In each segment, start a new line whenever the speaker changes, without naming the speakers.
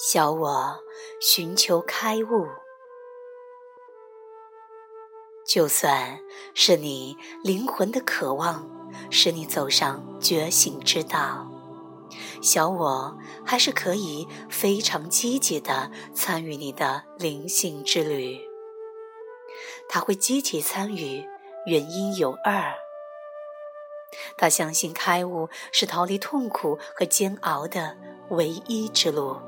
小我寻求开悟，就算是你灵魂的渴望使你走上觉醒之道，小我还是可以非常积极的参与你的灵性之旅。他会积极参与，原因有二：他相信开悟是逃离痛苦和煎熬的唯一之路。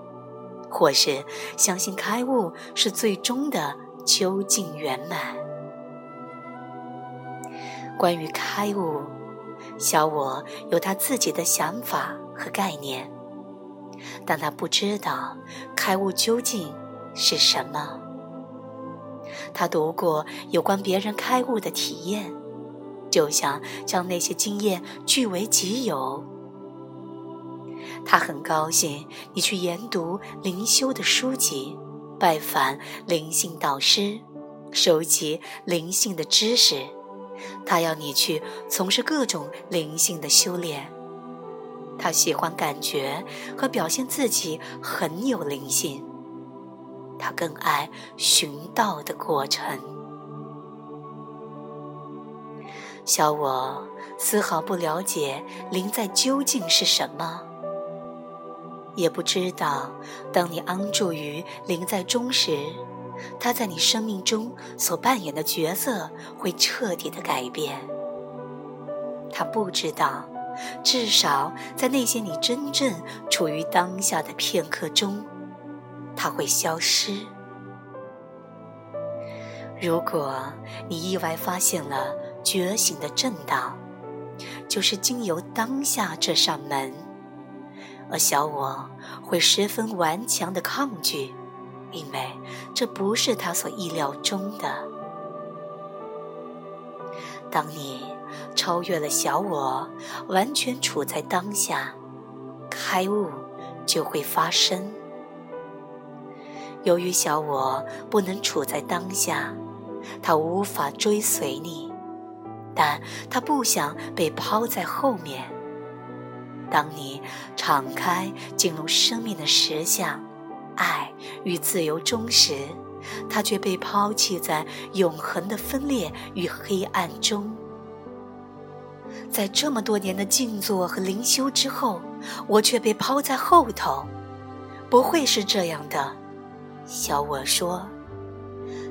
或是相信开悟是最终的究竟圆满。关于开悟，小我有他自己的想法和概念，但他不知道开悟究竟是什么。他读过有关别人开悟的体验，就想将那些经验据为己有。他很高兴你去研读灵修的书籍，拜访灵性导师，收集灵性的知识。他要你去从事各种灵性的修炼。他喜欢感觉和表现自己很有灵性。他更爱寻道的过程。小我丝毫不了解灵在究竟是什么。也不知道，当你安住于灵在中时，他在你生命中所扮演的角色会彻底的改变。他不知道，至少在那些你真正处于当下的片刻中，他会消失。如果你意外发现了觉醒的正道，就是经由当下这扇门。而小我会十分顽强的抗拒，因为这不是他所意料中的。当你超越了小我，完全处在当下，开悟就会发生。由于小我不能处在当下，他无法追随你，但他不想被抛在后面。当你敞开进入生命的实相、爱与自由中时，他却被抛弃在永恒的分裂与黑暗中。在这么多年的静坐和灵修之后，我却被抛在后头。不会是这样的，小我说，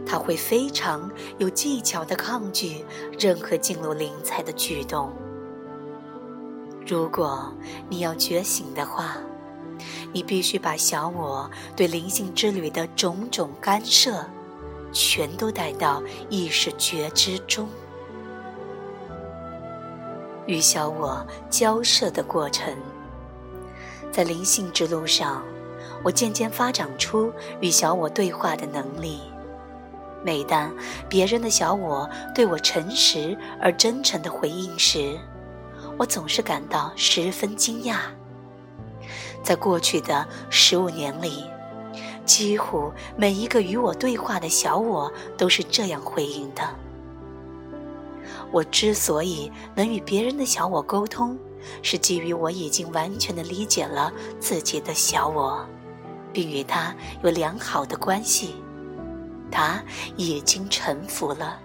他会非常有技巧的抗拒任何进入灵才的举动。如果你要觉醒的话，你必须把小我对灵性之旅的种种干涉，全都带到意识觉知中。与小我交涉的过程，在灵性之路上，我渐渐发展出与小我对话的能力。每当别人的小我对我诚实而真诚的回应时，我总是感到十分惊讶。在过去的十五年里，几乎每一个与我对话的小我都是这样回应的。我之所以能与别人的小我沟通，是基于我已经完全的理解了自己的小我，并与他有良好的关系。他已经臣服了。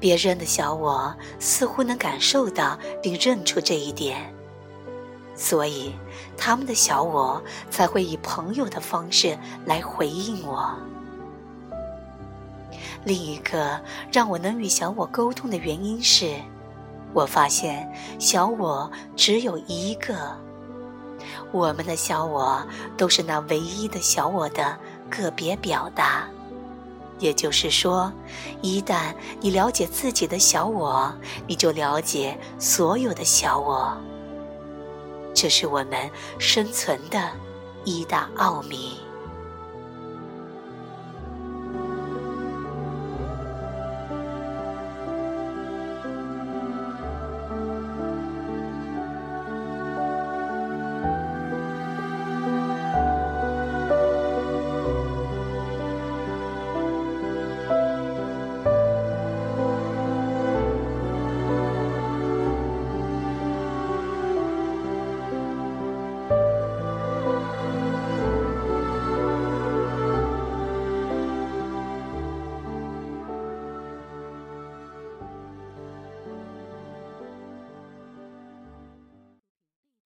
别人的小我似乎能感受到并认出这一点，所以他们的小我才会以朋友的方式来回应我。另一个让我能与小我沟通的原因是，我发现小我只有一个，我们的小我都是那唯一的小我的个别表达。也就是说，一旦你了解自己的小我，你就了解所有的小我。这是我们生存的一大奥秘。